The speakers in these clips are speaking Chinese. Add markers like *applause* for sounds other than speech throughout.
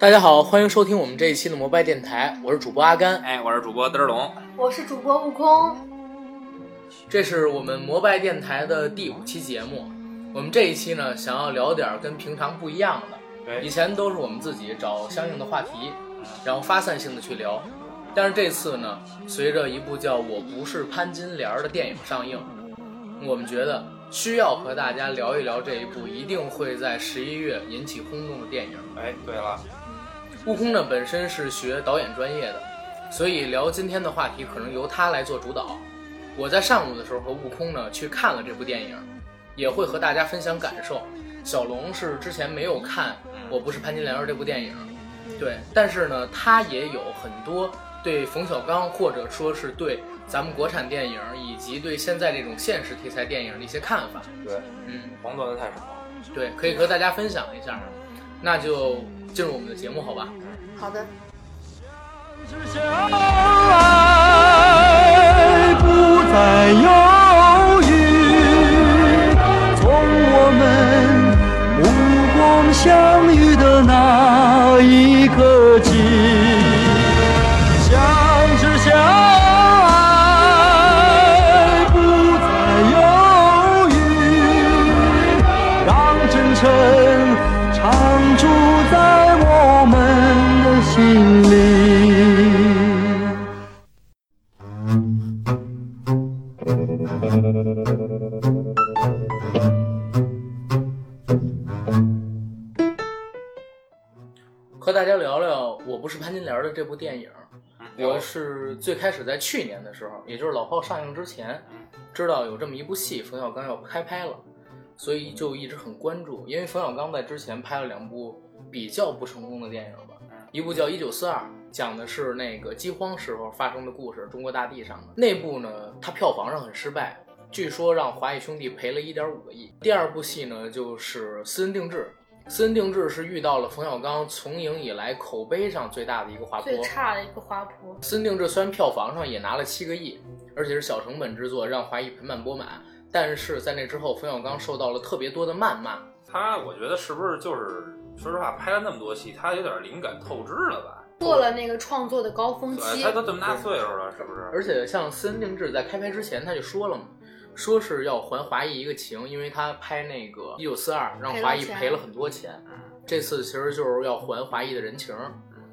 大家好，欢迎收听我们这一期的摩拜电台，我是主播阿甘。哎，我是主播嘚儿龙。我是主播悟空，这是我们摩拜电台的第五期节目。我们这一期呢，想要聊点跟平常不一样的。对以前都是我们自己找相应的话题，然后发散性的去聊。但是这次呢，随着一部叫《我不是潘金莲》的电影上映，我们觉得需要和大家聊一聊这一部一定会在十一月引起轰动的电影。哎，对了，悟空呢本身是学导演专业的，所以聊今天的话题可能由他来做主导。我在上午的时候和悟空呢去看了这部电影，也会和大家分享感受。小龙是之前没有看《我不是潘金莲》这部电影，对，但是呢他也有很多对冯小刚或者说是对咱们国产电影以及对现在这种现实题材电影的一些看法。对，嗯，黄段子太少。对，可以和大家分享一下。那就进入我们的节目，好吧？好的，爱不再犹豫，从我们目光相遇的那一刻莲》的这部电影。我是最开始在去年的时候，也就是老炮上映之前，知道有这么一部戏，冯小刚要开拍了，所以就一直很关注。因为冯小刚在之前拍了两部比较不成功的电影吧，一部叫《一九四二》，讲的是那个饥荒时候发生的故事，中国大地上的那部呢，它票房上很失败，据说让华谊兄弟赔了一点五个亿。第二部戏呢，就是《私人定制》。私人定制是遇到了冯小刚从影以来口碑上最大的一个滑坡，最差的一个滑坡。私人定制虽然票房上也拿了七个亿，而且是小成本制作，让华谊盆满钵满，但是在那之后，冯小刚受到了特别多的谩骂。他，我觉得是不是就是，说实话，拍了那么多戏，他有点灵感透支了吧？过了那个创作的高峰对，期他，都这么大岁数了，是不是？而且像私人定制在开拍之前他就说了嘛，说是要还华谊一个情，因为他拍那个一九四二让华谊赔了很多钱，这次其实就是要还华谊的人情。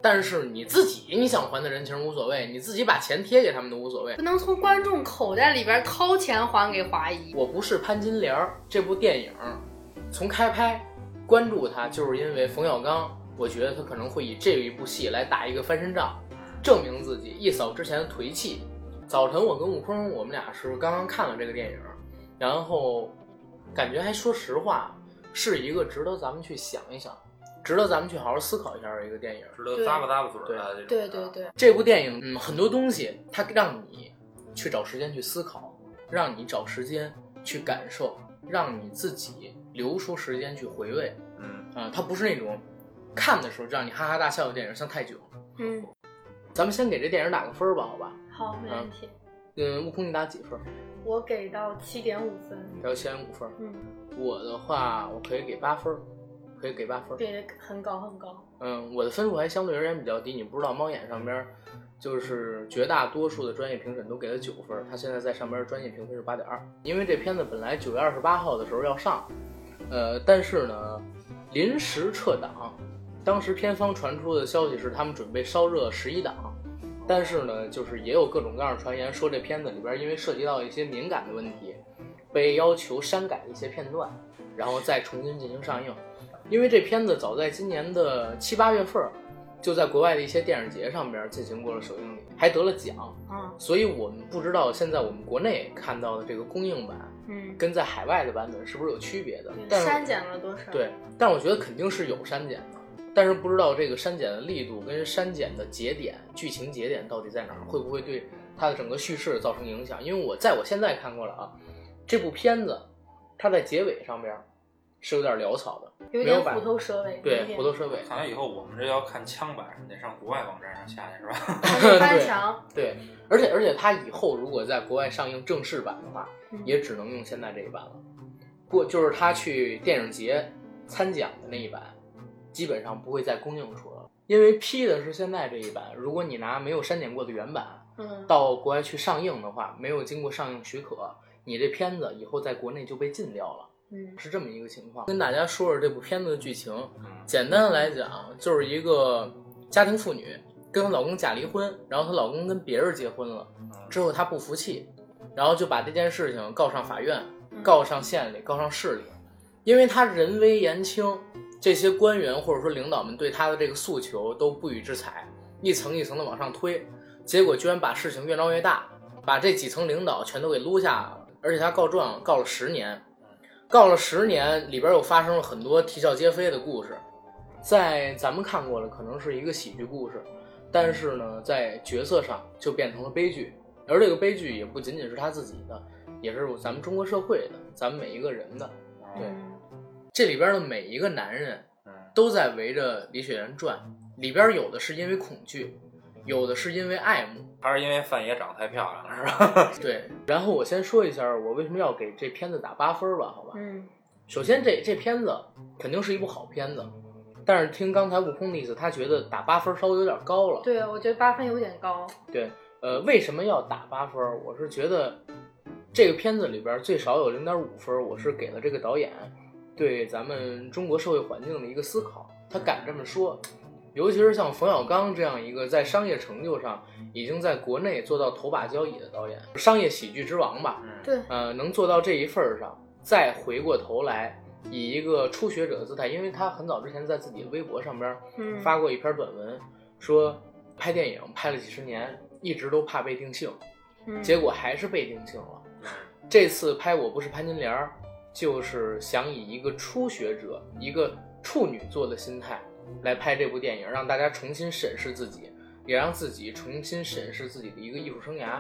但是你自己你想还的人情无所谓，你自己把钱贴给他们都无所谓不。能从观众口袋里边掏钱还给华谊。我不是潘金莲儿这部电影，从开拍关注他，就是因为冯小刚，我觉得他可能会以这一部戏来打一个翻身仗，证明自己，一扫之前的颓气。早晨我跟悟空，我们俩是刚刚看了这个电影，然后感觉还说实话，是一个值得咱们去想一想，值得咱们去好好思考一下的一个电影。值得咂巴咂巴嘴儿的这种。对对对，这部电影，嗯，很多东西它让你去找时间去思考，让你找时间去感受，让你自己留出时间去回味。嗯，啊、它不是那种看的时候让你哈哈大笑的电影，像《泰囧》。嗯，咱们先给这电影打个分儿吧，好吧？好，没问题。嗯，悟空你打几分？我给到七点五分。给到七点五分。嗯，我的话，我可以给八分儿，可以给八分儿。给的很高很高。嗯，我的分数还相对而言比较低。你不知道猫眼上边儿，就是绝大多数的专业评审都给了九分儿，它现在在上边儿专业评分是八点二。因为这片子本来九月二十八号的时候要上，呃，但是呢，临时撤档。当时片方传出的消息是他们准备烧热十一档，但是呢，就是也有各种各样的传言说这片子里边因为涉及到一些敏感的问题，被要求删改一些片段，然后再重新进行上映。因为这片子早在今年的七八月份儿就在国外的一些电影节上边进行过了首映礼，还得了奖。嗯所以我们不知道现在我们国内看到的这个公映版嗯，跟在海外的版本是不是有区别的。但是删减了多少？，对，但我觉得肯定是有删减的，但是不知道这个删减的力度跟删减的节点、剧情节点到底在哪儿，会不会对它的整个叙事造成影响？因为我在我现在看过了啊，这部片子它在结尾上边是有点潦草的，没有点虎头蛇尾，对虎头蛇尾，看来以后我们这要看枪版，得上国外网站上下去是吧？*laughs* 翻墙。对，而且而且它以后如果在国外上映正式版的话，嗯也只能用现在这一版了。过就是他去电影节参奖的那一版，基本上不会再公映出了，因为批的是现在这一版。如果你拿没有删减过的原版嗯，到国外去上映的话，没有经过上映许可，你这片子以后在国内就被禁掉了。嗯是这么一个情况。跟大家说说这部片子的剧情，简单的来讲，就是一个家庭妇女跟她老公假离婚，然后她老公跟别人结婚了，之后她不服气，然后就把这件事情告上法院，告上县里，告上市里，因为她人微言轻，这些官员或者说领导们对他的这个诉求都不予置采，一层一层的往上推，结果居然把事情越闹越大，把这几层领导全都给撸下来了，而且他告状告了十年。告了十年，里边又发生了很多啼笑皆非的故事，在咱们看过了，可能是一个喜剧故事，但是呢，在角色上就变成了悲剧，而这个悲剧也不仅仅是他自己的，也是咱们中国社会的，咱们每一个人的。对，这里边的每一个男人嗯，都在围着李雪岩转，里边有的是因为恐惧，有的是因为爱慕。还是因为范爷长得太漂亮了是吧？*laughs* 对，然后我先说一下我为什么要给这片子打八分吧，好吧？嗯首先这这片子肯定是一部好片子，但是听刚才悟空的意思，他觉得打八分稍微有点高了。对，我觉得八分有点高。对，呃，为什么要打八分？我是觉得这个片子里边最少有零点五分，我是给了这个导演对咱们中国社会环境的一个思考，他敢这么说。尤其是像冯小刚这样一个在商业成就上已经在国内做到头把交椅的导演，商业喜剧之王吧，嗯，对，呃，能做到这一份儿上，再回过头来以一个初学者的姿态，因为他很早之前在自己的微博上边嗯，发过一篇短文，说拍电影拍了几十年，一直都怕被定性，嗯结果还是被定性了。这次拍《我不是潘金莲》儿，就是想以一个初学者、一个处女座的心态来拍这部电影，让大家重新审视自己，也让自己重新审视自己的一个艺术生涯。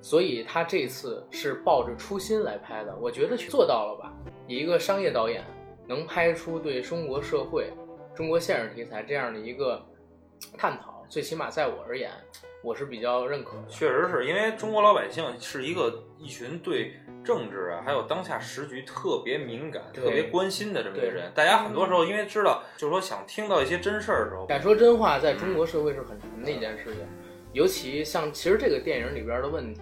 所以他这次是抱着初心来拍的，我觉得做到了吧。以一个商业导演能拍出对中国社会、中国现实题材这样的一个探讨，最起码在我而言，我是比较认可的。确实是因为中国老百姓是一个一群对政治啊，还有当下时局特别敏感、特别关心的这么一个人。大家很多时候因为知道，就是说想听到一些真事儿的时候，敢说真话，在中国社会是很难的一件事情，尤其像其实这个电影里边的问题，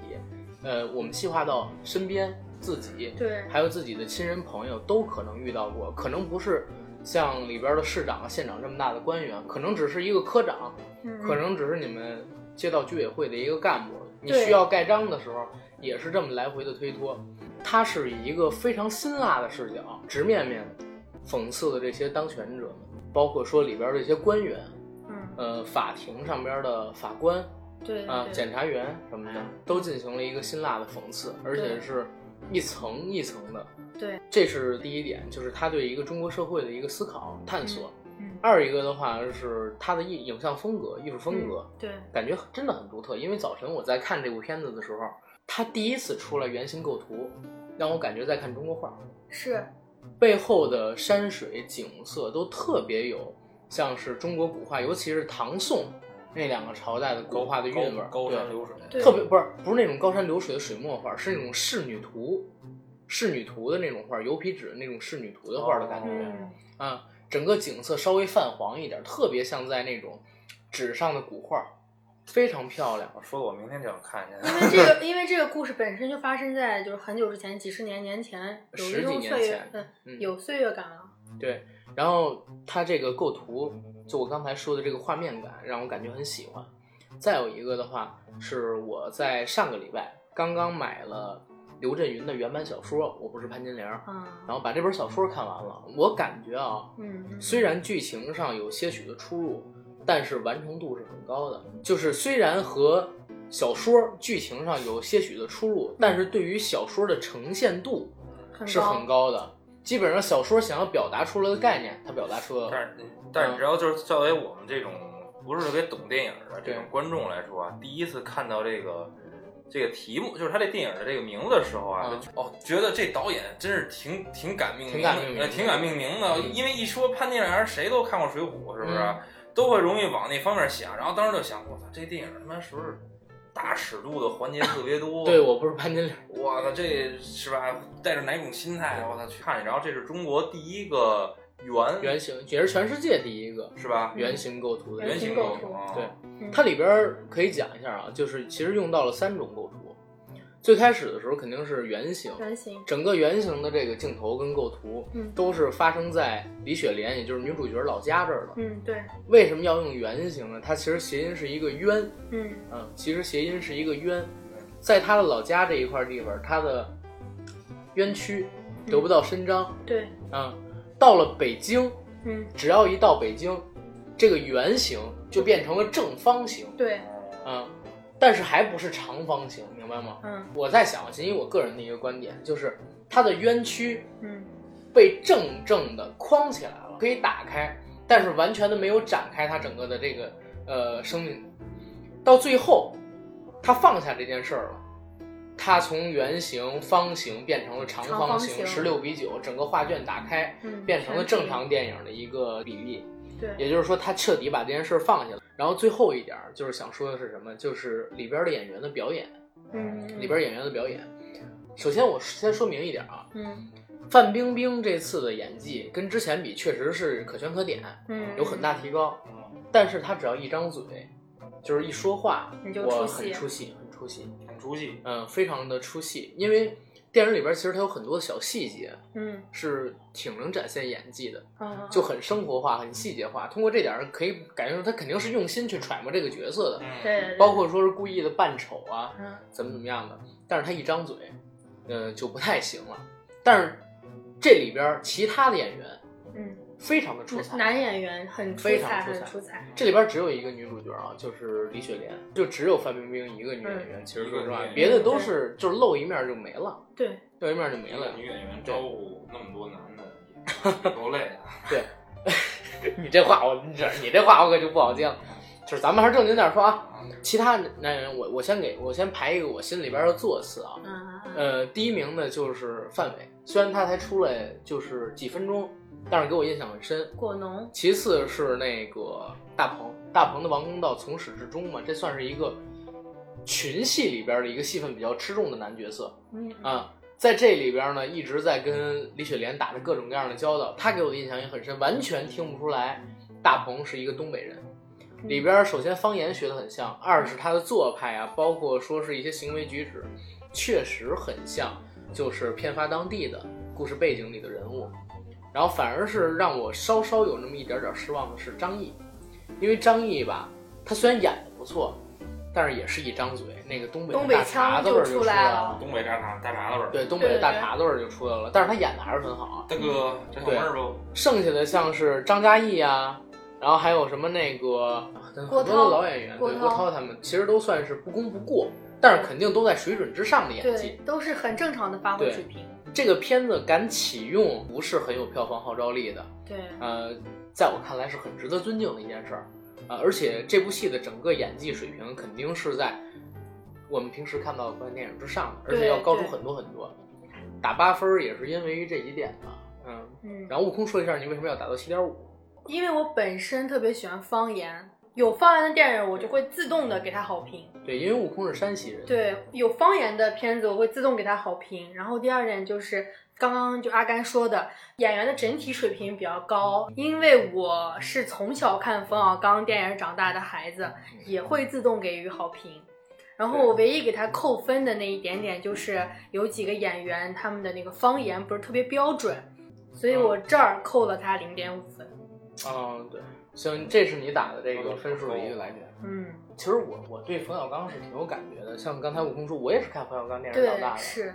呃，我们细化到身边自己，对，还有自己的亲人朋友都可能遇到过，可能不是像里边的市长、县长这么大的官员，可能只是一个科长，嗯。可能只是你们街道居委会的一个干部，你需要盖章的时候，也是这么来回的推脱。他是以一个非常辛辣的视角，直面面讽刺的这些当权者们，包括说里边的一些官员，嗯，呃，法庭上边的法官啊、对啊检察员什么的，都进行了一个辛辣的讽刺，而且是一层一层的。对，这是第一点，就是他对一个中国社会的一个思考探索。嗯二一个的话是他的艺影像风格、艺术风格，对，感觉真的很独特。因为早晨我在看这部片子的时候，他第一次出来原型构图，让我感觉在看中国画，是，背后的山水景色都特别有像是中国古画，尤其是唐宋那两个朝代的国画的韵味儿，高山流水，特别不是不是那种高山流水的水墨画，是那种仕女图，仕女图的那种画，油皮纸那种仕女图的画的感觉、嗯，啊。整个景色稍微泛黄一点，特别像在那种纸上的古画，非常漂亮。我说的我明天就要看一下。因为这 *laughs* 个，因为这个故事本身就发生在就是很久之前，几十年年前，有十几一种岁月年前，嗯，嗯有岁月感了。对，然后它这个构图，就我刚才说的这个画面感，让我感觉很喜欢。再有一个的话，是我在上个礼拜刚刚买了刘震云的原版小说《我不是潘金莲》，嗯然后把这本小说看完了。我感觉啊，嗯，虽然剧情上有些许的出入，但是完成度是很高的。就是虽然和小说剧情上有些许的出入，但是对于小说的呈现度是很高的。基本上小说想要表达出来的概念，它表达出了。但是但是你知道，就是作为我们这种不是特别懂电影的这种对观众来说啊，第一次看到这个这个题目，就是他这电影的这个名字的时候啊，嗯哦，觉得这导演真是挺挺敢命名的，挺敢命名的呃挺敢命名的。嗯因为一说潘金莲，谁都看过《水浒》，是不是？嗯都会容易往那方面想，然后当时就想，我操，这电影他妈是不是大尺度的环节特别多？*laughs* 对我不是潘金莲，我操，这是吧？带着哪种心态？我操，去看。然后这是中国第一个圆圆形也是全世界第一个是吧？圆形构图的圆形形构图构图啊，对嗯它里边可以讲一下啊，就是其实用到了三种构图。最开始的时候肯定是圆形，圆形，整个圆形的这个镜头跟构图，嗯都是发生在李雪莲，也就是女主角老家这儿的。嗯，对，为什么要用圆形呢？它其实谐音是一个冤，嗯嗯，其实谐音是一个冤，在她的老家这一块地方，她的冤屈得不到伸张，对，嗯，到了北京，嗯只要一到北京，这个圆形就变成了正方形，对，嗯，但是还不是长方形，明白吗？嗯我在想，仅以我个人的一个观点，就是它的冤屈嗯被正正的框起来了，可以打开，但是完全的没有展开它整个的这个呃生命。到最后，他放下这件事儿了，他从圆形、方形变成了长长方形，十六比九，整个画卷打开，嗯，变成了正常电影的一个比例。对，也就是说，他彻底把这件事儿放下了。然后最后一点儿就是想说的是什么？就是里边的演员的表演，嗯里边演员的表演。首先，我先说明一点啊，嗯范冰冰这次的演技跟之前比，确实是可圈可点，嗯有很大提高。但是她只要一张嘴，就是一说话，我很出戏，很出戏，很出戏。嗯，非常的出戏。因为电影里边其实它有很多小细节嗯是挺能展现演技的，啊就很生活化、很细节化。通过这点儿可以感觉出他肯定是用心去揣摩这个角色的，包括说是故意的扮丑啊，嗯怎么怎么样的。但是他一张嘴，呃，就不太行了。但是这里边其他的演员嗯，非常的出彩，男演员很出非常彩，出彩很出彩，这里边只有一个女主角啊，就是李雪莲，就只有范冰冰一个女演员。其实说实话别的都是就是露一面就没了，对，露一面就没了。女演员招呼那么多男的，也 *laughs* 够累啊。对，*laughs* 你这话我你这你这话我可就不好听。就是咱们还是正经点说啊，其他男人我我先给我先排一个我心里边的座次啊，嗯嗯呃，第一名呢就是范伟，虽然他才出来就是几分钟，但是给我印象很深。果农，其次是那个大鹏，大鹏的王公道从始至终嘛，这算是一个群戏里边的一个戏份比较吃重的男角色嗯啊。在这里边呢，一直在跟李雪莲打着各种各样的交道，他给我的印象也很深，完全听不出来大鹏是一个东北人。里边首先方言学得很像，二是他的做派啊，包括说是一些行为举止，确实很像，就是偏发当地的故事背景里的人物。然后反而是让我稍稍有那么一点点失望的是张译，因为张译吧，他虽然演的不错，但是也是一张嘴，那个东北东北的大碴子味儿就出出来来了东北大碴大碴子味儿。对，东北的大碴子味儿就出来了。但是他演的还是很好啊。大哥，这好味儿不？剩下的像是张嘉译啊，然后还有什么那个很多的郭涛老演员，对郭涛郭涛他们，其实都算是不功不过，但是肯定都在水准之上的演技。，都是很正常的发挥对水平，这个片子敢启用，不是很有票房号召力的，对，呃，在我看来是很值得尊敬的一件事儿，啊、而且这部戏的整个演技水平肯定是在我们平时看到的国产电影之上的，而且要高出很多很多。打八分也是因为这几点吧，嗯。嗯，然后悟空说一下，你为什么要打到七点五？因为我本身特别喜欢方言，有方言的电影我就会自动的给他好评。对，因为悟空是山西人，对，有方言的片子我会自动给他好评。然后第二点就是刚刚就阿甘说的，演员的整体水平比较高。因为我是从小看冯小刚电影长大的孩子，也会自动给予好评。然后我唯一给他扣分的那一点点，就是有几个演员他们的那个方言不是特别标准，所以我这儿扣了他零点五分。嗯，对，行，这是你打的这个分数的一个来源。嗯，其实我我对冯小刚是挺有感觉的，像刚才悟空说，我也是看冯小刚电影长大，的。是，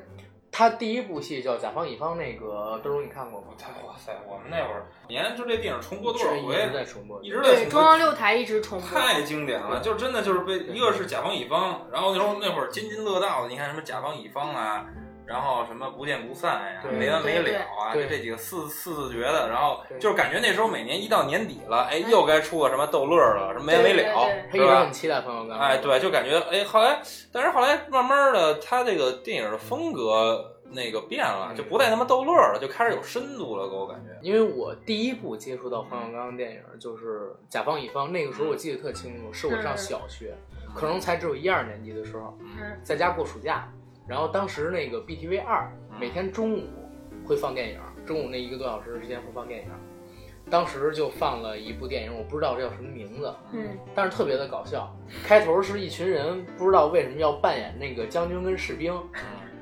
他第一部戏叫《甲方乙方》，那个都荣你看过吗？他哇塞，我们那会儿年就这电影重播多少回一直，在重播，一直在重中央。六台一直重播。太经典了，就真的就是被一个是甲方乙方，然后那时候那会儿津津乐道的，你看什么甲方乙方啊，然后什么不见不散呀、对没完没了啊，这几个四四字诀的，然后就是感觉那时候每年一到年底了，哎，又该出个什么逗乐儿了，什么没完没了，他一直是吧很？期待冯小刚。哎，对，就感觉哎，后来，但是后来慢慢的，他这个电影的风格那个变了，嗯就不再他妈逗乐儿了，就开始有深度了，给我感觉。因为我第一部接触到冯小刚的电影就是《甲方乙方》，那个时候我记得特清楚，是我上小学，可能才只有一二年级的时候，嗯在家过暑假，然后当时那个 BTV 二每天中午会放电影，中午那一个多小时时间会放电影，当时就放了一部电影，我不知道这叫什么名字，嗯但是特别的搞笑。开头是一群人不知道为什么要扮演那个将军跟士兵，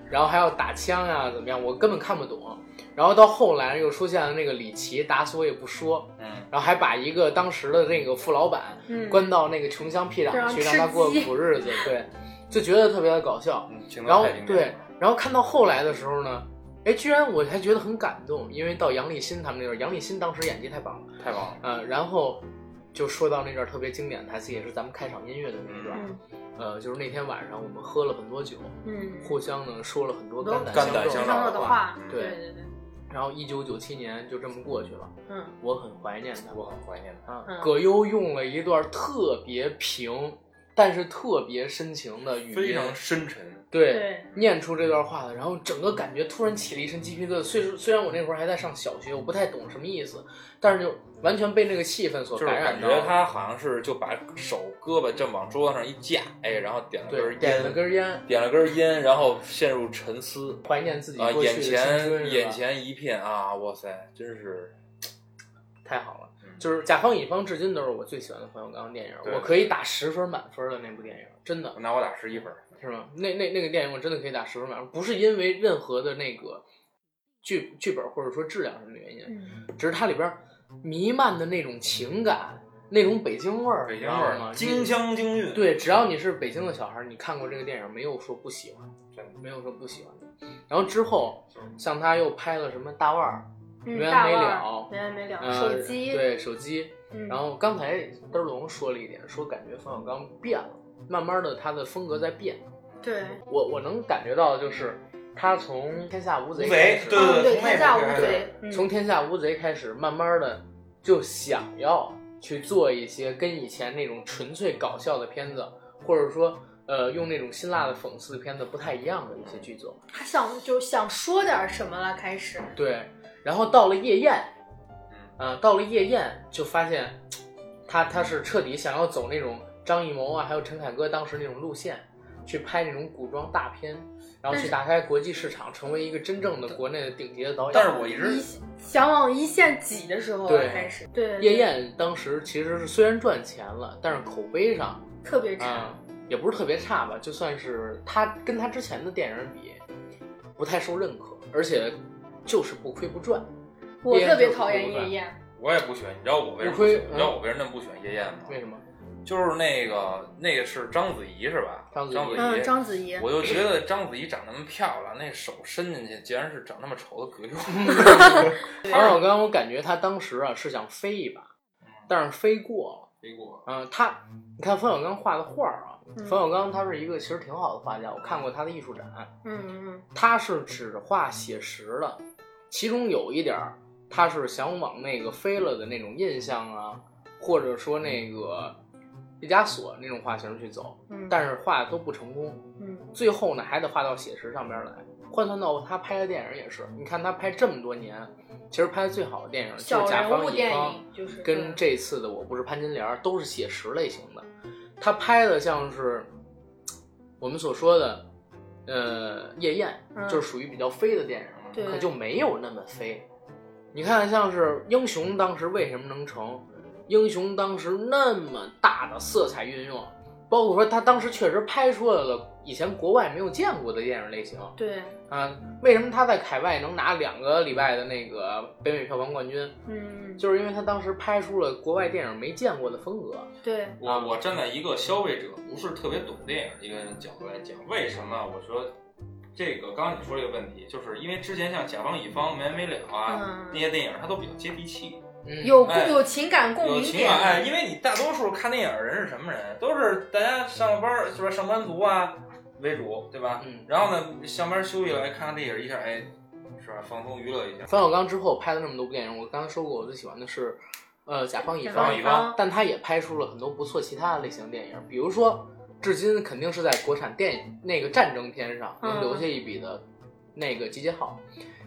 然后还要打枪呀、怎么样，我根本看不懂。然后到后来又出现了那个李琦，打死我也不说，嗯，然后还把一个当时的那个副老板嗯，关到那个穷乡僻壤去，让他过苦日子，对，就觉得特别的搞笑。嗯然后对，然后看到后来的时候呢，哎，居然我还觉得很感动，因为到杨立新他们那段，杨立新当时演技太棒了。太棒了。呃，然后就说到那段特别经典的台词，也是咱们开场音乐的那一段。嗯呃，就是那天晚上我们喝了很多酒，嗯，互相呢说了很多肝肝胆相相照的话，对对对对，然后一九九七年就这么过去了，嗯我很怀念他。我很怀念他。啊嗯，葛优用了一段特别平，但是特别深情的语音，非常深沉，对对。念出这段话的，然后整个感觉突然起了一身鸡皮疙瘩。虽虽然我那会儿还在上小学，我不太懂什么意思，但是就完全被那个气氛所感染到。感觉他好像是就把手胳膊正往桌子上一架，哎，然后点了根烟，点了根烟，点了根烟，然后陷入沉思。怀念自己啊，眼过去的青春是吧？前眼前一片啊，哇塞，真是。太好了。嗯就是甲方乙方，至今都是我最喜欢的冯小刚的电影，对我可以打十分满分的那部电影，真的那我打十一分。是吗？那那那个电影我真的可以打十分满分，不是因为任何的那个剧剧本或者说质量上的原因，嗯只是它里边弥漫的那种情感，那种北京味儿，北你知道京味儿吗？京腔京韵，对，只要你是北京的小孩儿，你看过这个电影，没有说不喜欢，真的没有说不喜欢的。然后之后，像他又拍了什么大腕儿，嗯，没完没了没完没了，呃，手机，对手机。嗯，然后刚才嘚儿龙说了一点，说感觉冯小刚变了，慢慢的他的风格在变。对，我我能感觉到，就是他从《天下无贼》无开始，对对嗯对，从天下无贼，嗯从《天下无贼》开始，慢慢的就想要去做一些跟以前那种纯粹搞笑的片子，或者说呃用那种辛辣的讽刺的片子不太一样的一些剧作。他想就想说点什么了，开始，对，然后到了夜宴，嗯呃，到了夜宴就发现，他他是彻底想要走那种张艺谋啊，还有陈凯歌当时那种路线，去拍那种古装大片，然后去打开国际市场，成为一个真正的国内的顶级的导演。但是我一直想往一线挤的时候对开始，对，夜宴当时其实是虽然赚钱了，但是口碑上特别差，啊、也不是特别差吧，就算是他跟他之前的电影比，不太受认可，而且就是不亏不赚。我特别讨厌夜宴，我也不喜欢。你知道我为什么？你知道嗯我为什么那么不喜欢夜宴吗？为什么？就是那个那个是章子怡是吧？章子怡章子嗯，怡，章子怡，我就觉得章子怡长那么漂亮，那手伸进去竟然是长那么丑的葛优。冯小刚，我感觉他当时啊是想飞一把，但是飞过了。飞过，嗯、他你看冯小刚画的画儿啊，嗯冯小刚他是一个其实挺好的画家，我看过他的艺术展，嗯嗯他是只画写实的，其中有一点儿他是想往那个飞了的那种印象啊，或者说那个毕加索那种画型去走，嗯，但是画的都不成功，嗯最后呢还得画到写实上边来。换算到他拍的电影也是，你看他拍这么多年，其实拍的最好的电影就是小《甲方乙方》。就是跟这次的《我不是潘金莲》都是写实类型的，他拍的像是我们所说的，呃，夜宴，嗯就是属于比较飞的电影可就没有那么飞。你看，像是英雄当时为什么能成？英雄当时那么大的色彩运用，包括说他当时确实拍出来了以前国外没有见过的电影类型对，啊。为什么他在海外能拿两个礼拜的那个北美票房冠军？嗯，就是因为他当时拍出了国外电影没见过的风格。对，我我站在一个消费者不是特别懂电影的一个人角度来讲，为什么我说这个刚刚你说这个问题，就是因为之前像甲方乙方没完没了啊、嗯那些电影，它都比较接地气，嗯有共有情感共鸣点有情感。哎，因为你大多数看电影的人是什么人？都是大家上了班儿是吧？上班族啊为主，对吧？嗯然后呢，上班休息了，哎，看看电影一下，哎，是吧？放松娱乐一下。冯小刚之后拍了那么多部电影，我刚才说过，我最喜欢的是，呃，甲方乙甲方方乙方，但他也拍出了很多不错其他的类型的电影，比如说，至今肯定是在国产电影那个战争片上留下一笔的，那个《集结号》。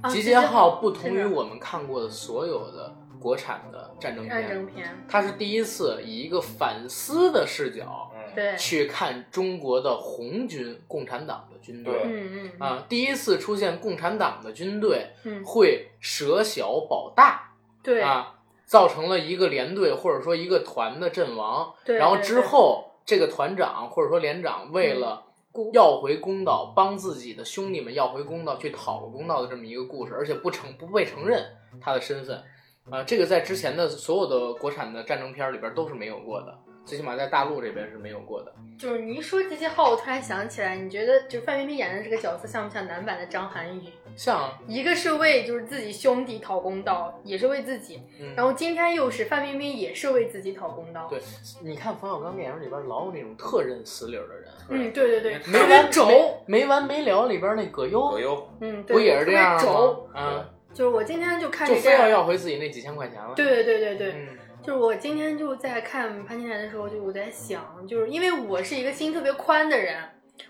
啊集结号不同于我们看过的所有的国产的战争战片，争片，它是第一次以一个反思的视角嗯，对，去看中国的红军共产党的军队。嗯嗯嗯啊，第一次出现共产党的军队嗯，会舍小保大对啊，造成了一个连队或者说一个团的阵亡。对，然后之对对后，这个团长或者说连长为了要回公道，帮自己的兄弟们要回公道，去讨个公道的这么一个故事，而且不承不被承认他的身份。啊，这个在之前的所有的国产的战争片里边都是没有过的，最起码在大陆这边是没有过的。就是你一说这些号，我突然想起来，你觉得就范冰冰演的这个角色像不像男版的张涵予？像，一个是为就是自己兄弟讨公道，也是为自己，嗯，然后今天又是范冰冰也是为自己讨公道。对，你看冯小刚电影里边老有那种特认死理儿的人，嗯，对对对，没特别轴，没完没了里边那葛优葛优，嗯，对，不也是这样吗轴。？嗯，就是我今天就看就非要要回自己那几千块钱了。对对对对对，嗯，就是我今天就在看潘金莲的时候，就我在想，就是因为我是一个心特别宽的人，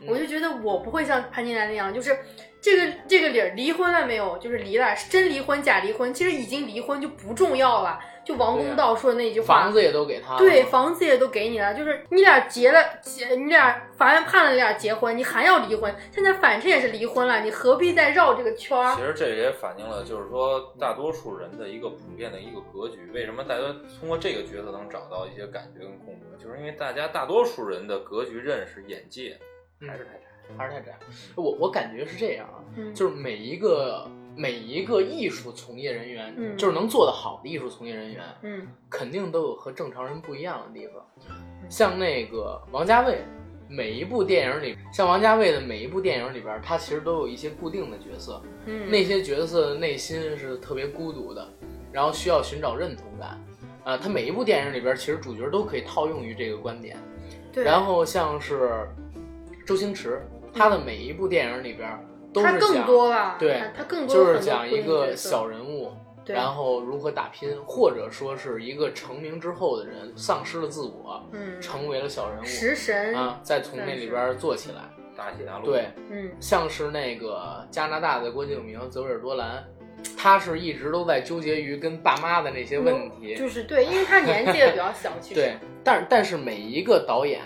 嗯。我就觉得我不会像潘金莲那样，就是这个这个理儿离婚了没有，就是离了，是真离婚假离婚，其实已经离婚就不重要了。就王公道说的那句话，房子也都给他了。对，房子也都给你了，就是你俩结了结，你俩法院判了你俩结婚，你还要离婚，现在反正也是离婚了，你何必再绕这个圈儿其？实这也反映了，就是说大多数人的一个普遍的一个格局。为什么大家通过这个角色能找到一些感觉跟共鸣？就是因为大家大多数人的格局、认识、眼界嗯还是太窄。还是太窄。我我感觉是这样啊，嗯，就是每一个每一个艺术从业人员，嗯就是能做得好的艺术从业人员，嗯肯定都有和正常人不一样的地方。像那个王家卫，每一部电影里，像王家卫的每一部电影里边，他其实都有一些固定的角色，嗯，那些角色的内心是特别孤独的，然后需要寻找认同感。啊，他每一部电影里边，其实主角都可以套用于这个观点。对，然后像是周星驰，他的每一部电影里边都是他更讲多吧？对他他更多就是讲一个小人物，然后如何打拼，或者说是一个成名之后的人丧失了自我，嗯成为了小人物食神啊，再从那里边做起来。大起大落。对，嗯像是那个加拿大的郭敬明、泽维尔多兰，他是一直都在纠结于跟爸妈的那些问题，就是对，因为他年纪也比较小，*laughs* 其实对，但但是每一个导演，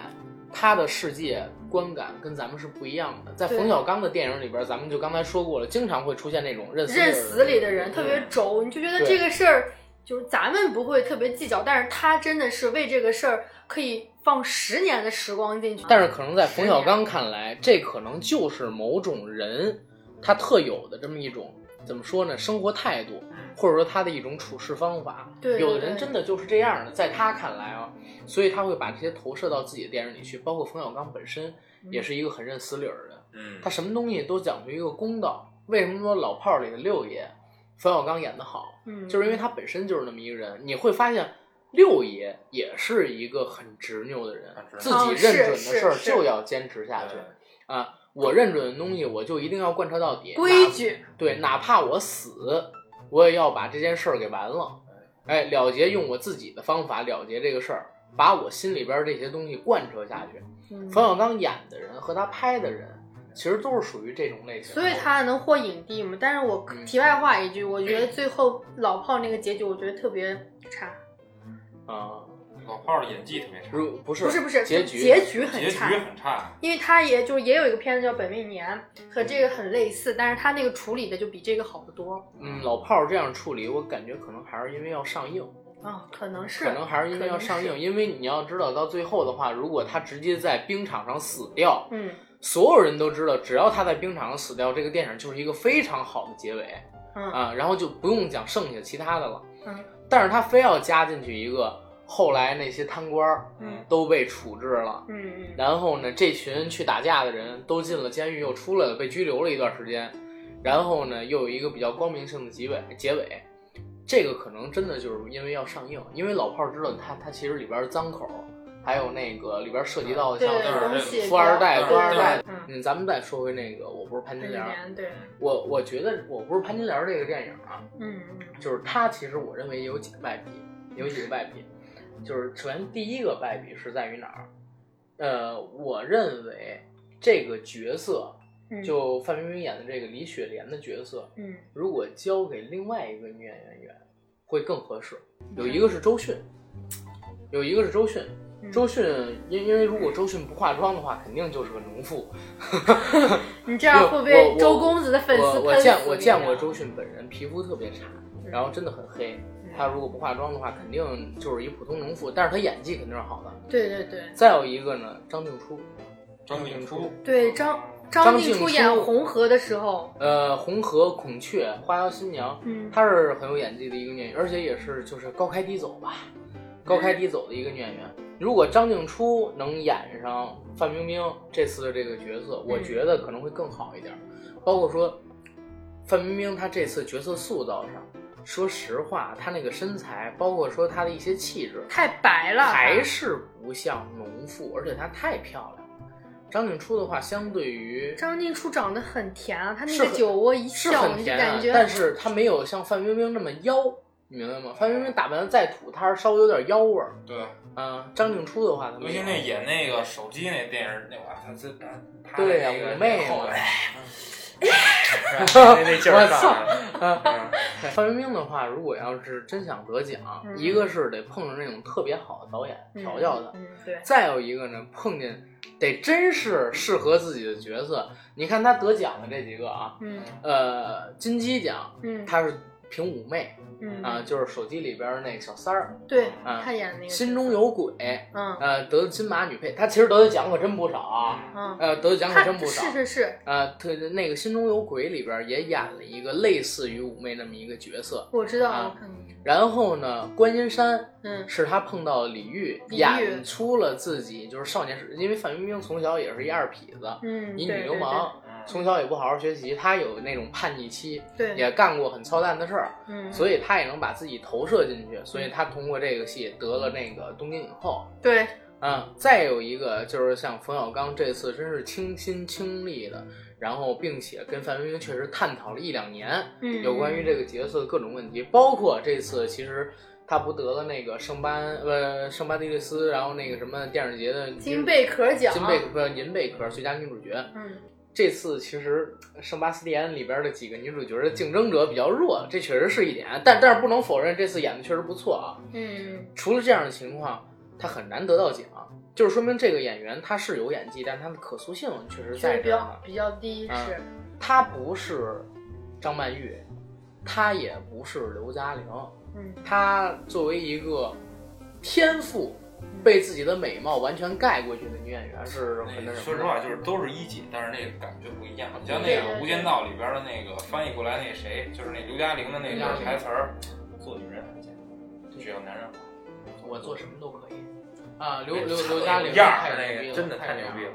他的世界观感跟咱们是不一样的。在冯小刚的电影里边，咱们就刚才说过了，经常会出现那种认死认死理的人人特别轴，你就觉得这个事儿就是咱们不会特别计较，但是他真的是为这个事儿可以放十年的时光进去。但是可能在冯小刚看来，这可能就是某种人他特有的这么一种怎么说呢？生活态度，或者说他的一种处事方法。对有的人真的就是这样的，在他看来啊，所以他会把这些投射到自己的电影里去。包括冯小刚本身也是一个很认死理儿的人，嗯，他什么东西都讲究一个公道。为什么说老炮儿里的六爷冯小刚演的好？嗯，就是因为他本身就是那么一个人。你会发现，六爷也是一个很执拗的人自己认准的事儿就要坚持下去对啊。我认准的东西，我就一定要贯彻到底。规矩，对，哪怕我死，我也要把这件事儿给完了。哎，了结，用我自己的方法了结这个事儿，把我心里边这些东西贯彻下去。嗯冯小刚演的人和他拍的人，其实都是属于这种类型。所以他能获影帝嘛。但是我嗯题外话一句，我觉得最后老炮那个结局，我觉得特别差，啊，老炮儿的演技特别差，如不是。不是不是结局结局很结局差。很差。因为他也就是也有一个片子叫《本命年》，和这个很类似，但是他那个处理的就比这个好得多。嗯，老炮儿这样处理，我感觉可能还是因为要上映，啊、可能是，可能还是因为要上映，可能是。因为你要知道，到最后的话，如果他直接在冰场上死掉，嗯。所有人都知道，只要他在冰场上死掉，这个电影就是一个非常好的结尾。嗯。啊，然后就不用讲剩下其他的了。嗯，但是他非要加进去一个，后来那些贪官儿嗯都被处置了。嗯嗯然后呢，这群去打架的人都进了监狱，又出来了，被拘留了一段时间。然后呢，又有一个比较光明性的结尾。结尾，这个可能真的就是因为要上映，因为老炮儿知道他他其实里边儿脏口儿，还有那个里边儿涉及到对像富二代、官二代。嗯嗯，咱们再说回那个，我不是潘金莲对，我我觉得我不是潘金莲儿这个电影啊，嗯嗯就是它其实我认为有几个败笔，有几个败笔，就是首先第一个败笔是在于哪儿？呃，我认为这个角色嗯，就范冰冰演的这个李雪莲的角色，嗯如果交给另外一个女演员演，会更合适。有一个是周迅，有一个是周迅。嗯周迅，因因为如果周迅不化妆的话，肯定就是个农妇。*laughs* 你这样会我被我周公子的粉丝我我喷死你见我见过啊周迅本人，皮肤特别差，嗯然后真的很黑。她如果不化妆的话，肯定就是一普通农妇，但是她演技肯定是好的。对对对再有一个呢，张静初，张静初，对，张张张静初静初演红河的时候，呃，红河、孔雀、花妖新娘，嗯她是很有演技的一个女演员，而且也是就是高开低走吧，高开低走的一个女演员。如果张静初能演上范冰冰这次的这个角色，我觉得可能会更好一点。包括说范冰冰她这次角色塑造上，说实话，她那个身材，包括说她的一些气质，太白了，还是不像农妇，而且她太漂亮了。张静初的话，相对于张静初长得很甜啊，她那个酒窝一笑，你感，觉，但是她没有像范冰冰那么妖，你明白吗？范冰冰打扮的再土，她是稍微有点妖味儿。对，啊、张静初的话，尤其那演那个手机那电影，那我操，这他对呀那个妩媚嘛后边，*laughs* 那 *laughs* 那劲儿上来了，嗯范冰冰的话，如果要是真想得奖，嗯。一个是得碰上那种特别好的导演嗯调教的，嗯，对，再有一个呢，碰见得真是适合自己的角色。你看她得奖的这几个啊，嗯呃，金鸡奖嗯她是凭妩媚嗯啊，就是手机里边那个小三儿，对，啊她演的那个心中有鬼，嗯呃，得金马女配，他其实得的奖可真不少啊，嗯，呃，得的奖可真不少。是是是，呃，特那个《心中有鬼》里边也演了一个类似于妩媚那么一个角色。我知道，啊我看过，然后呢，观音山嗯是他碰到李玉，李玉演出了自己就是少年时，因为范冰冰从小也是一二痞子，嗯，一女流氓，从小也不好好学习，他有那种叛逆期，也干过很操蛋的事儿，嗯，所以他也能把自己投射进去，所以他通过这个戏得了那个东京影后。对，嗯，再有一个就是像冯小刚这次真是倾心倾力的，然后并且跟范冰冰确实探讨了一两年，嗯，有关于这个角色的各种问题，包括这次其实他不得了那个圣班呃圣巴蒂利斯，然后那个什么电视节的金贝壳奖，金贝壳银贝壳最佳女主角。嗯这次其实圣巴斯蒂安里边的几个女主角的竞争者比较弱，这确实是一点，但但是不能否认这次演的确实不错啊。嗯除了这样的情况，他很难得到奖，就是说明这个演员他是有演技，但他的可塑性确实在这儿呢较。比较低，啊是，他不是张曼玉，他也不是刘嘉玲，嗯她作为一个天赋被自己的美貌完全盖过去的女演员是很那什么的。那说实话，就是都是一姐，但是那个感觉不一样。你像那个《无间道》里边的那个翻译过来那谁，就是那刘嘉玲的那个台词儿，做女人很简单，只要男人好。我做什么都可以啊！刘刘刘嘉玲样儿太牛逼了，那个真的太牛逼了。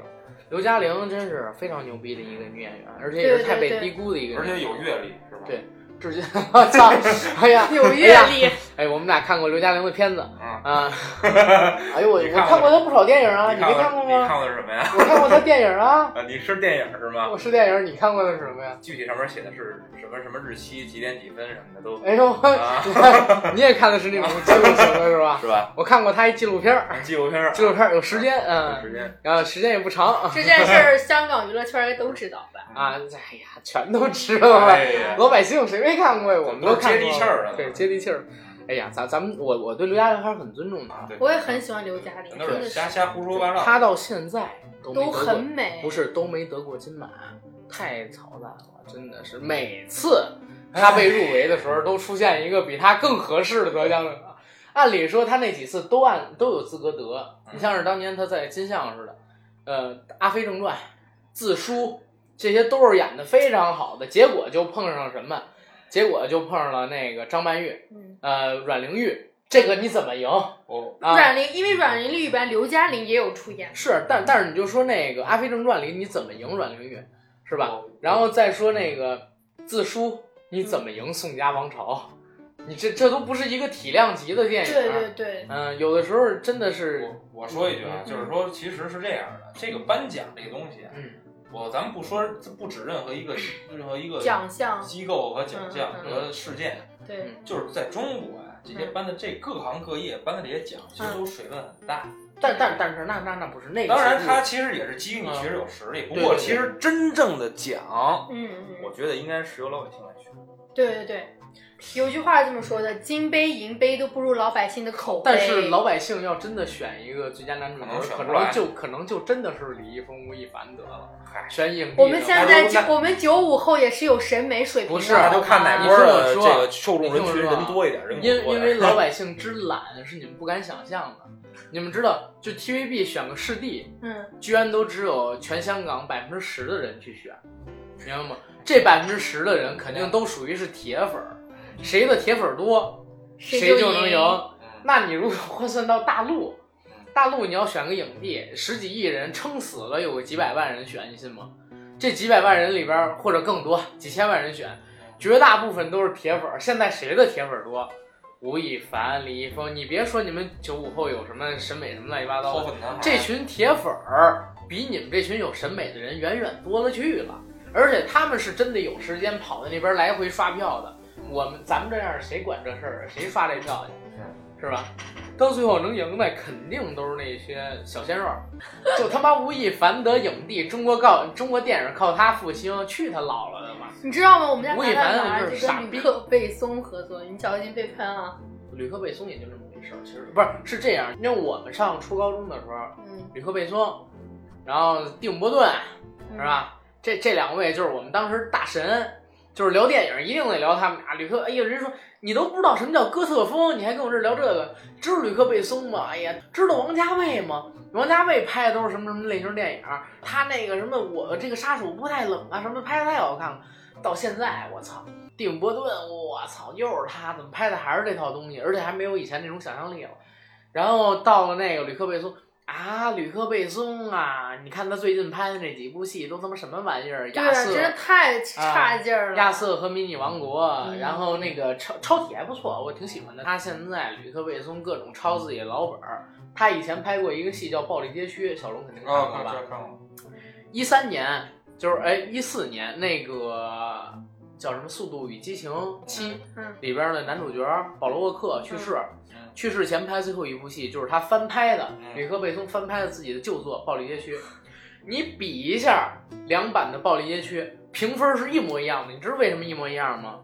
刘嘉玲真是非常牛逼的一个女演员，而且也是太被低估的一个而且有阅历，是吧？对至今，*laughs* 我操！哎呀，*laughs* 有阅历，哎，我们俩看过刘嘉玲的片子啊，啊。哎呦，我我看过看过她不少电影啊，你没看过吗？看过的是什么呀？我看过他电影啊。*laughs* 啊，你是电影是吗我？是电影，你看过的是什么呀？具体上面写的是什么什么日期、几点几分什么的都，哎呦，啊你也看的是那种纪录型的是吧？*laughs* 是吧？我看过他一纪录片儿，纪录片儿，纪录片儿有时间，有嗯，时间，然后时间也不长这件事儿香港娱乐圈儿都知道吧？啊。哎呀，全都知道了，老百姓谁没看过呀？我们都看过，接地气儿的对，接地气儿。哎呀，咱咱们我我对刘嘉玲还是很尊重的啊，对我也很喜欢刘嘉玲，都真的是瞎瞎胡说八道。她到现在都都很美，不是都没得过金马，太操蛋了，真的是每次她被入围的时候，都出现一个比她更合适的得奖者。按理说她那几次都按都有资格得，你像是当年她在金像似的，呃，《阿飞正传》、《自书》这些都是演的非常好的，结果就碰上什么？结果就碰上了那个张曼玉，嗯呃，阮玲玉。这个你怎么赢？哦啊，阮玲，因为阮玲玉一般刘嘉玲也有出演，是，但但是你就说那个《阿飞正传》里你怎么赢阮玲玉，是吧？我然后再说那个自书，你怎么赢宋家王朝？你这这都不是一个体量级的电影。对对对，嗯，有的时候真的是，我我说一句啊，嗯就是说，其实是这样的，这个颁奖这个东西，啊嗯，我咱们不说不指任何一个任何一个奖项，机构和奖项和事件，对，就是在中国啊，这些嗯颁的这各行各业颁的这些奖，其实都水分很大。但但但是那那那不是那个。当然，它其实也是基于你确实有实力。不过，其实真正的奖，嗯我嗯，觉得应该是由老百姓来选。对对对，有句话这么说的：金杯银杯都不如老百姓的口碑。但是老百姓要真的选一个最佳男主角可能，就可能就真的是李易峰、吴亦凡得了。选影帝，我们现在我们九五后也是有审美水平的，不是就看哪你波的这个受众人群人多一点，人因因为老百姓之懒是你们不敢想象的。你们知道，就 TVB 选个视帝，嗯，居然都只有全香港百分之十的人去选，明白吗？这百分之十的人肯定都属于是铁粉儿，谁的铁粉儿多，谁就就能赢。嗯那你如果换算到大陆，大陆你要选个影帝，十几亿人撑死了有个几百万人选，你信吗？这几百万人里边儿或者更多，几千万人选，绝大部分都是铁粉儿。现在谁的铁粉儿多？吴亦凡、李易峰，你别说你们九五后有什么审美什么乱七八糟的，这群铁粉儿比你们这群有审美的人远远多了去了，而且他们是真的有时间跑到那边来回刷票的。我们咱们这样谁管这事儿啊？谁刷这票去？是吧？到最后能赢的肯定都是那些小鲜肉，*laughs* 就他妈吴亦凡得影帝，中国靠中国电影靠他复兴，去他姥姥的吧！你知道吗？我们家吴亦凡就是傻逼吕克贝松合作，你小心被喷啊！吕克贝松也就这么回事儿，其实不是是这样，因为我们上初高中的时候，嗯，吕克贝松，然后蒂姆·伯顿嗯是？吧？这这两位就是我们当时大神，就是聊电影一定得聊他们俩。吕克，哎呀，人说你都不知道什么叫哥特风，你还跟我这儿聊这个？知道吕克贝松吗？哎呀，知道王家卫吗？王家卫拍的都是什么什么类型电影？他那个什么，我这个杀手不太冷啊，什么拍的太好看了。到现在，我操，蒂姆·伯顿，我操，又是他，怎么拍的还是这套东西？而且还没有以前那种想象力了。然后到了那个吕克贝松。啊，吕克贝松啊！你看他最近拍的那几部戏都他妈什么玩意儿？亚瑟、真是太差劲儿了。亚瑟和迷你王国，嗯然后那个超超体还不错，我挺喜欢的。他现在吕克贝松各种抄自己的老本儿。他以前拍过一个戏叫《暴力街区》，小龙肯定看啊，过吧？一三年，就是哎一四年那个叫什么《速度与激情七》嗯里边的男主角保罗沃克去世，嗯去世前拍最后一部戏就是他翻拍的，嗯吕克贝松翻拍的自己的旧作《暴力街区》。你比一下两版的《暴力街区》，评分是一模一样的。你知道为什么一模一样吗？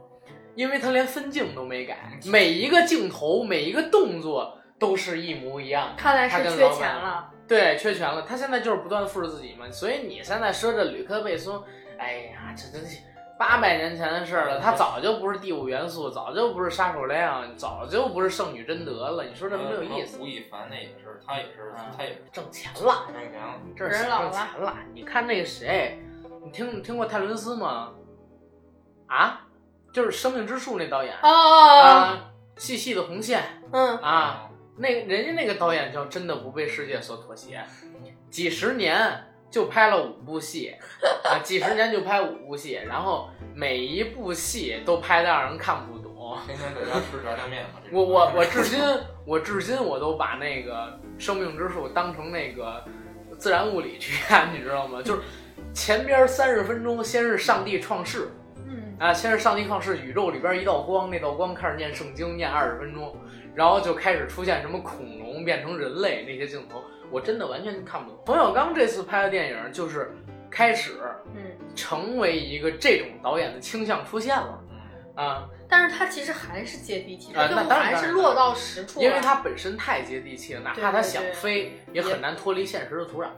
因为他连分镜都没改，每一个镜头、每一个动作都是一模一样。看来是缺钱了。对，缺钱了。他现在就是不断地复制自己嘛，所以你现在说这吕克贝松，哎呀，这真是八百年前的事儿了。他早就不是第五元素，早就不是杀手亮，早就不是圣女贞德了。你说这没有意思吴？亦凡那也是，他也是，啊他也是挣钱了，挣钱了。这是挣钱了。你看那个谁，你听听过泰伦斯吗？啊，就是《生命之树》那导演哦哦哦，啊，细细的红线嗯，啊。那人家那个导演叫真的不被世界所妥协，几十年就拍了五部戏，啊，几十年就拍五部戏，然后每一部戏都拍的让人看不懂。天天在家吃炸酱面嘛。我我我至今我至今我都把那个生命之树当成那个自然物理去看，你知道吗？就是前边三十分钟先是上帝创世，嗯，啊，先是上帝创世，宇宙里边一道光，那道光开始念圣经，念二十分钟，然后就开始出现什么恐龙变成人类那些镜头，我真的完全看不懂。冯小刚这次拍的电影就是开始嗯，成为一个这种导演的倾向出现了嗯啊，但是他其实还是接地气，啊他最后那当然还是落到实处了。因为他本身太接地气了，哪怕他想飞，也很难脱离现实的土壤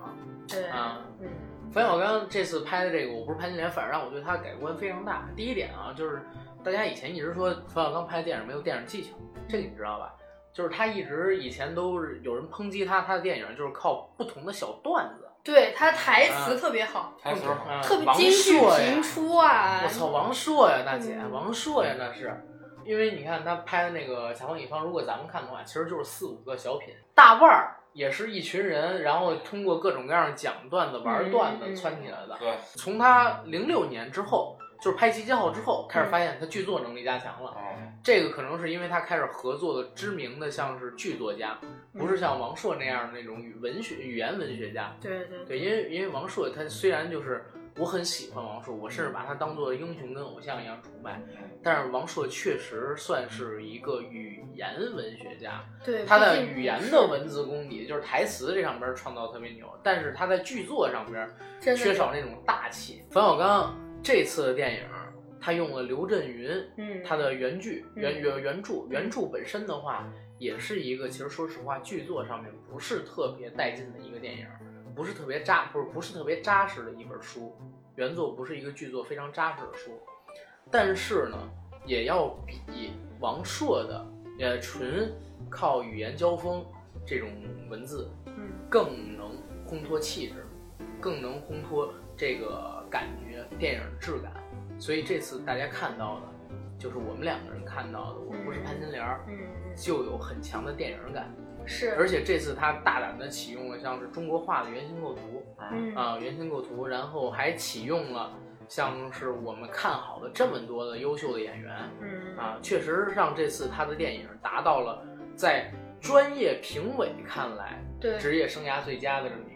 对，啊。嗯，冯小刚这次拍的这个《我不是潘金莲》，反而让我对他改观非常大。第一点啊，就是大家以前一直说冯小刚拍电影没有电影技巧，这个你知道吧？就是他一直以前都是有人抨击他，他的电影就是靠不同的小段子，对他台词特别好，台词好，特别京剧朔呀频出啊。我操，王朔呀，大姐，嗯王朔呀，那是因为你看他拍的那个《甲方乙方》，如果咱们看的话，其实就是四五个小品，大腕儿也是一群人，然后通过各种各样讲段子、玩段子窜起来的。对，从他零六年之后，就是拍《集结号》之后，开始发现他剧作能力加强了。嗯，这个可能是因为他开始合作的知名的像是剧作家，不是像王朔那样的那种语文学语言文学家。对对对，因为因为王朔他虽然就是我很喜欢王朔，我甚至把他当做英雄跟偶像一样崇拜，但是王朔确实算是一个语言文学家，对，他的语言的文字功底就是台词这上边创造特别牛，但是他在剧作上边缺少那种大气。冯小刚这次的电影，他用了刘震云嗯，他的原剧嗯原原原著原著本身的话，也是一个其实说实话剧作上面不是特别带劲的一个电影，不是特别扎不是不是特别扎实的一本书，原作不是一个剧作非常扎实的书，但是呢，也要比王朔的呃纯靠语言交锋这种文字嗯更能烘托气质，更能烘托这个感觉电影质感。所以这次大家看到的，就是我们两个人看到的，我不是潘金莲就有很强的电影感。是，而且这次他大胆的启用了像是中国画的原型构图嗯啊、原型构图，然后还启用了像是我们看好的这么多的优秀的演员嗯啊，确实让这次他的电影达到了在专业评委看来对，职业生涯最佳的这么一个水平。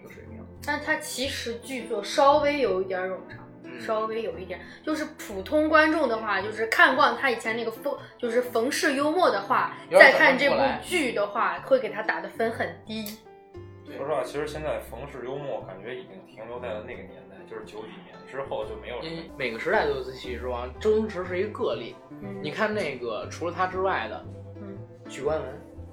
但他其实剧作稍微有一点冗长。嗯，稍微有一点，就是普通观众的话，就是看惯他以前那个风，就是冯氏幽默的话，再看这部剧的话，会给他打的分很低。说实话，其实现在冯氏幽默感觉已经停留在了那个年代，就是九几年之后就没有什么因为每个时代都有自喜之王，周星驰是一个个例。嗯，你看那个除了他之外的嗯，许冠文，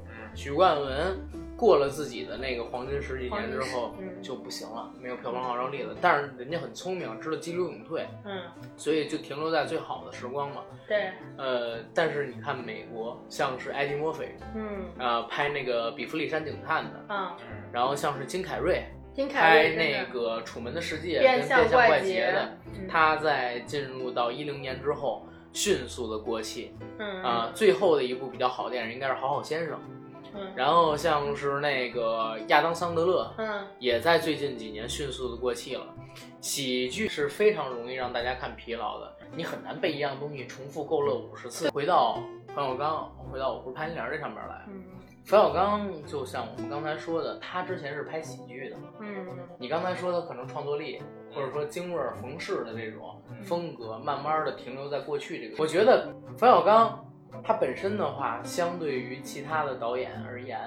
嗯许冠文过了自己的那个黄金十几年之后就不行了，没有票房号召力了。但是人家很聪明，知道激流勇退，嗯，所以就停留在最好的时光嘛。对，呃，但是你看美国，像是艾迪·墨菲，嗯呃，拍那个《比弗利山警探》的，然后像是金凯瑞金凯拍瑞真的那个《楚门的世界》跟《变变相相怪怪杰的，嗯他在进入到一零年之后，迅速的过气。嗯啊、最后的一部比较好的电影应该是《好好先生》，嗯。然后像是那个亚当·桑德勒，嗯。也在最近几年迅速的过气了。喜剧是非常容易让大家看疲劳的，你很难被一样东西重复勾勒五十次。回到冯小刚，回到我不是潘金莲这上面来，嗯。冯小刚就像我们刚才说的，他之前是拍喜剧的，嗯。你刚才说他可能创作力，或者说京味儿冯氏的这种嗯。风格，慢慢的停留在过去这个。我觉得冯小刚他本身的话，相对于其他的导演而言，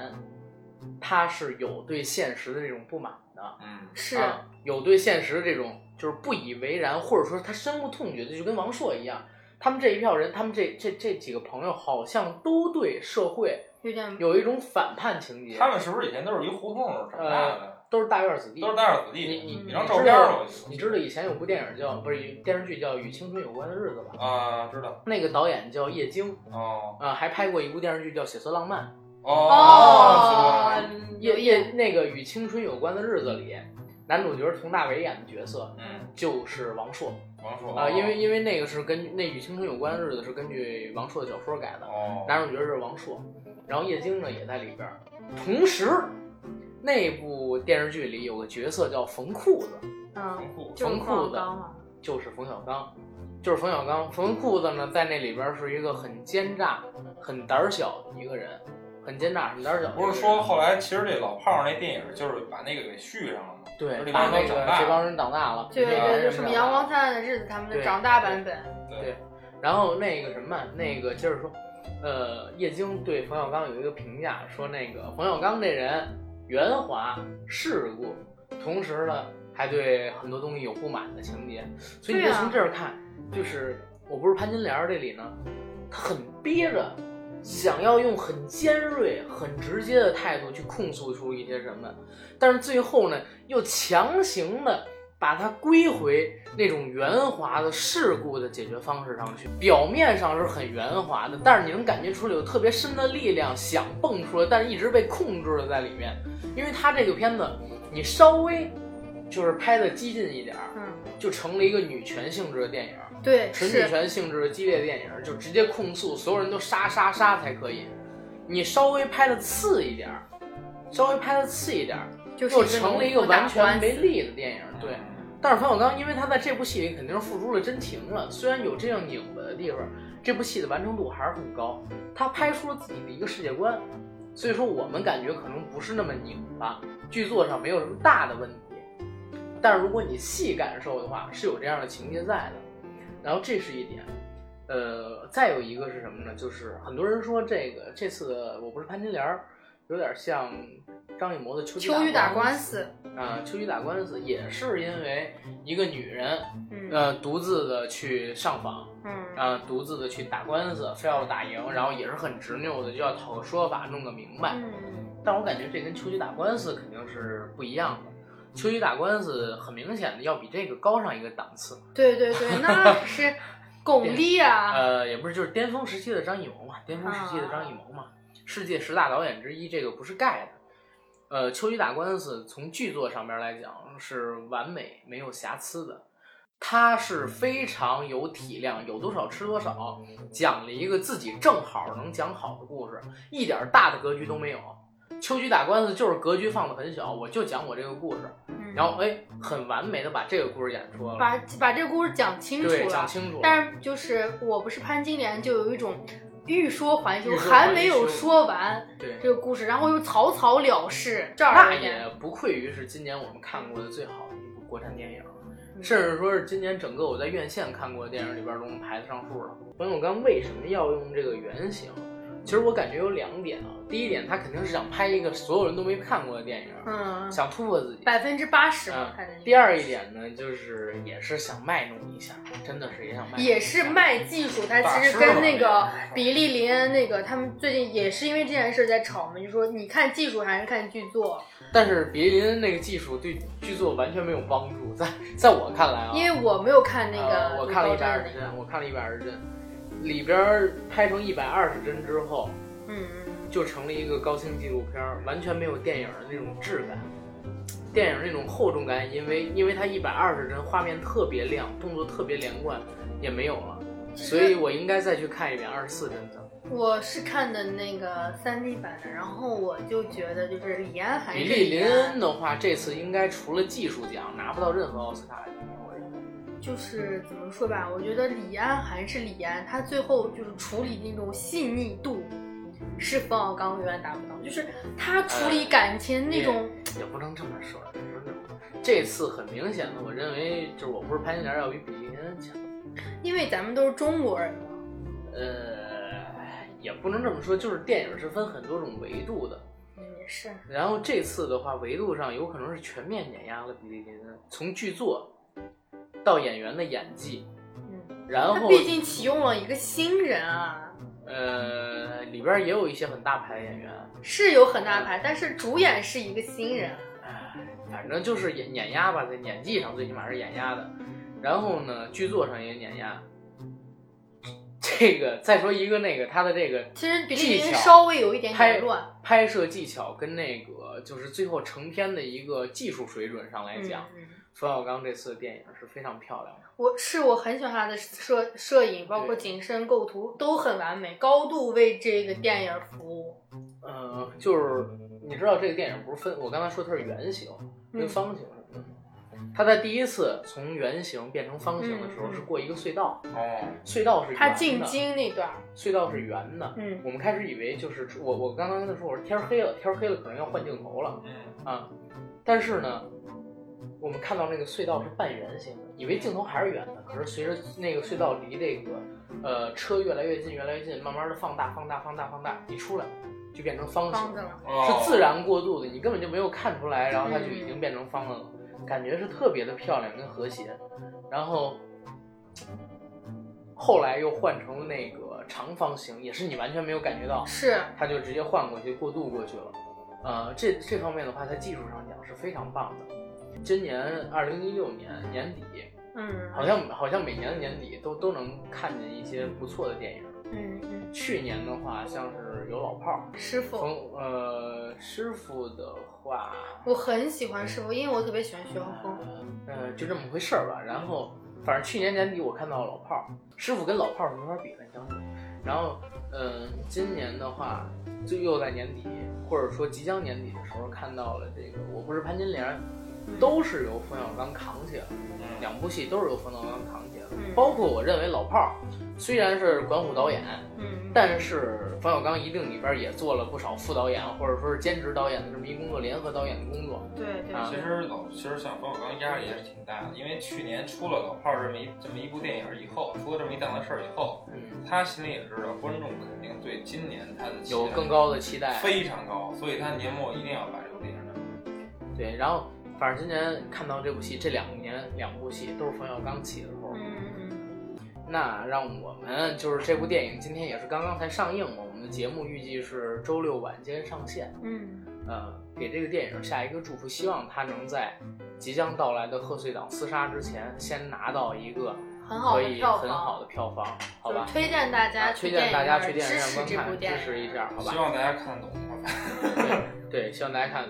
他是有对现实的这种不满的，嗯是，啊，有对现实的这种就是不以为然，或者说他深恶痛绝的，就跟王朔一样。他们这一票人，他们这这这几个朋友好像都对社会有点有一种反叛情节，他们是不是以前都是一胡同长大的？都是大院子弟，都是大院子弟。你你嗯一张照片儿我记你知道以前有部电影叫不是电视剧叫《与青春有关的日子》吧？啊，知道那个导演叫叶京哦啊、还拍过一部电视剧叫《血色浪漫哦，叶叶那个《与青春有关的日子》里，男主角佟大为演的角色嗯，就是王朔王朔啊、因为因为那个是根那《与青春有关的日子》是根据王朔的小说改的，哦，男主角是王朔，然后叶京呢也在里边儿。同时，那部电视剧里有个角色叫冯裤子，嗯，冯裤子冯小刚嘛，就是冯小刚，就是冯小刚。冯裤子呢，在那里边是一个很奸诈、很胆小的一个人，很奸诈、很胆小。不是说后来其实这老炮儿那电影就是把那个给续上了吗？对这把那个帮人长大这帮人长大了，对对就什么阳光灿烂的日子，他们的长大版本，对，然后那个什么，那个接着说，呃，叶京对冯小刚有一个评价，说那个冯小刚这人圆滑世故，同时呢还对很多东西有不满的情节，所以你就从这儿看，就是我不是潘金莲儿这里呢，他很憋着。想要用很尖锐、很直接的态度去控诉出一些什么，但是最后呢，又强行的把它归回那种圆滑的事故的解决方式上去。表面上是很圆滑的，但是你能感觉出来有特别深的力量想蹦出来，但是一直被控制了在里面。因为它这个片子，你稍微就是拍的激进一点儿，嗯，就成了一个女权性质的电影，对，纯女，权性质的激烈电影，就直接控诉所有人都杀杀杀才可以。你稍微拍的次一点儿，稍微拍的次一点儿，就是又成了一个完全没力。的电影。对，但是冯小刚因为他在这部戏里肯定是付出了真情了，虽然有这样拧巴的地方，这部戏的完成度还是很高。他拍出了自己的一个世界观，所以说我们感觉可能不是那么拧巴，剧作上没有什么大的问题。但是如果你细感受的话，是有这样的情节在的。然后这是一点，呃，再有一个是什么呢？就是很多人说这个这次的我不是潘金莲儿，有点像张艺谋的《秋秋雨打官司》，啊，《秋雨打官司》也是因为一个女人，嗯呃，独自的去上访，嗯啊，独自的去打官司，非要打赢，然后也是很执拗的，就要讨个说法，弄个明白。嗯，但我感觉这跟秋菊打官司肯定是不一样的。秋菊打官司很明显的要比这个高上一个档次，对对对，那是 *laughs* 巩俐啊，呃，也不是就是巅峰时期的张艺谋嘛，巅峰时期的张艺谋嘛，世界十大导演之一，这个不是盖的。呃，秋菊打官司从剧作上边来讲是完美没有瑕疵的，他是非常有体量，有多少吃多少，讲了一个自己正好能讲好的故事，一点大的格局都没有。秋菊打官司就是格局放的很小，我就讲我这个故事，嗯然后哎，很完美的把这个故事演出了，把把这个故事讲清楚，了讲。清楚了。但是就是我不是潘金莲，就有一种欲说还休，还还没有说完对，这个故事，然后又草草了事，这儿那也不愧于是今年我们看过的最好的一部国产电影，嗯甚至说是今年整个我在院线看过的电影里边都能排得上数了。冯小刚为什么要用这个原型？其实我感觉有两点啊。第一点，他肯定是想拍一个所有人都没看过的电影，嗯，想突破自己。百分之八十嗯吧，看的第二一点呢，就是也是想卖弄一下，真的是也想卖弄。也是卖技术，他其实跟那个比利林恩那个他们最近也是因为这件事在吵嘛，就说你看技术还是看剧作，但是比利林恩那个技术对剧作完全没有帮助，在在我看来啊，因为我没有看那个呃我看了一百二十帧，我看了一百二十帧，里边儿拍成一百二十帧之后，嗯嗯，就成了一个高清纪录片儿，完全没有电影的那种质感，电影那种厚重感，因为因为它一百二十帧，画面特别亮，动作特别连贯，也没有了，所以我应该再去看一遍二十四帧的。我是看的那个三 D 版的，然后我就觉得就是李安还是比利林恩的话，这次应该除了技术奖，拿不到任何奥斯卡。就是怎么说吧，我觉得李安还是李安，他最后就是处理那种细腻度，是冯小刚永远达不到。就是他处理感情那种，也也不能这么说，也不能这么说。这次很明显的，我认为就是我不是潘金莲要比比利林恩强。因为咱们都是中国人嘛。呃，也不能这么说，就是电影是分很多种维度的。嗯，也是。然后这次的话，维度上有可能是全面碾压了比利林恩，从剧作到演员的演技，嗯，然后他毕竟启用了一个新人啊，呃里边也有一些很大牌的演员，是有很大牌，但是主演是一个新人。唉，反正就是演碾压吧，在演技上最起码是碾压的。然后呢，剧作上也碾压。这个再说一个那个他的这个其实比利技巧林稍微有一点拍点乱。拍摄技巧跟那个就是最后成片的一个技术水准上来嗯讲，嗯冯小刚这次的电影是非常漂亮的。我是我很喜欢他的摄摄影，包括景深构图都很完美，高度为这个电影服务。呃，就是你知道这个电影不是分，我刚才说它是圆形跟嗯方形什么的。他在第一次从圆形变成方形的时候嗯嗯是过一个隧道，哦，隧道是圆的他进京那段，隧道是圆的。嗯我们开始以为就是我我刚刚跟他说我说天儿黑了，天儿黑了可能要换镜头了嗯，啊，但是呢，我们看到那个隧道是半圆形的，以为镜头还是圆的，可是随着那个隧道离这个呃车越来越近越来越近，慢慢的放大放大放大放大，一出来就变成方形的了。哦是自然过渡的，你根本就没有看出来，然后它就已经变成方的了，感觉是特别的漂亮跟和谐。然后后来又换成了那个长方形，也是你完全没有感觉到，是，它就直接换过去过渡过去了。呃，这这方面的话，在技术上讲是非常棒的。今年二零一六年年底，嗯，好像好像每年的年底都都能看见一些不错的电影。嗯嗯，去年的话，像是有老炮儿，师傅，冯呃师傅的话，我很喜欢师傅，因为我特别喜欢徐浩峰。呃就这么回事儿吧。然后反正去年年底我看到了老炮儿，师傅跟老炮儿是没法比的，你相信。然后嗯、呃今年的话就又在年底，或者说即将年底的时候看到了这个《我不是潘金莲》，都是由冯小刚扛起来的。嗯，两部戏都是由冯小刚扛起来的，嗯。包括我认为老炮儿虽然是管虎导演，嗯，但是冯小刚一定里边也做了不少副导演或者说是兼职导演的这么一工作，联合导演的工作。对对啊。其实老其实像冯小刚压力也是挺大的，因为去年出了《老炮儿》这么一这么一部电影以后，出了这么一档子事儿以后，嗯，他心里也知道观众肯定对今年他的有更高的期待。非常高，所以他年末一定要把这部电影对，然后反正今年看到这部戏，这两年两部戏都是冯小刚起的头。嗯嗯那让我们就是这部电影今天也是刚刚才上映嘛，我们的节目预计是周六晚间上线。嗯呃，给这个电影下一个祝福，希望它能在即将到来的贺岁档厮杀之前，先拿到一个嗯，很好可的票以很好，的票房，好吧？推荐大家啊推荐大家去电影支持院观看，支这部电影。持一下，好，吧希？望大家看得懂，好吧？对对，希望大家看。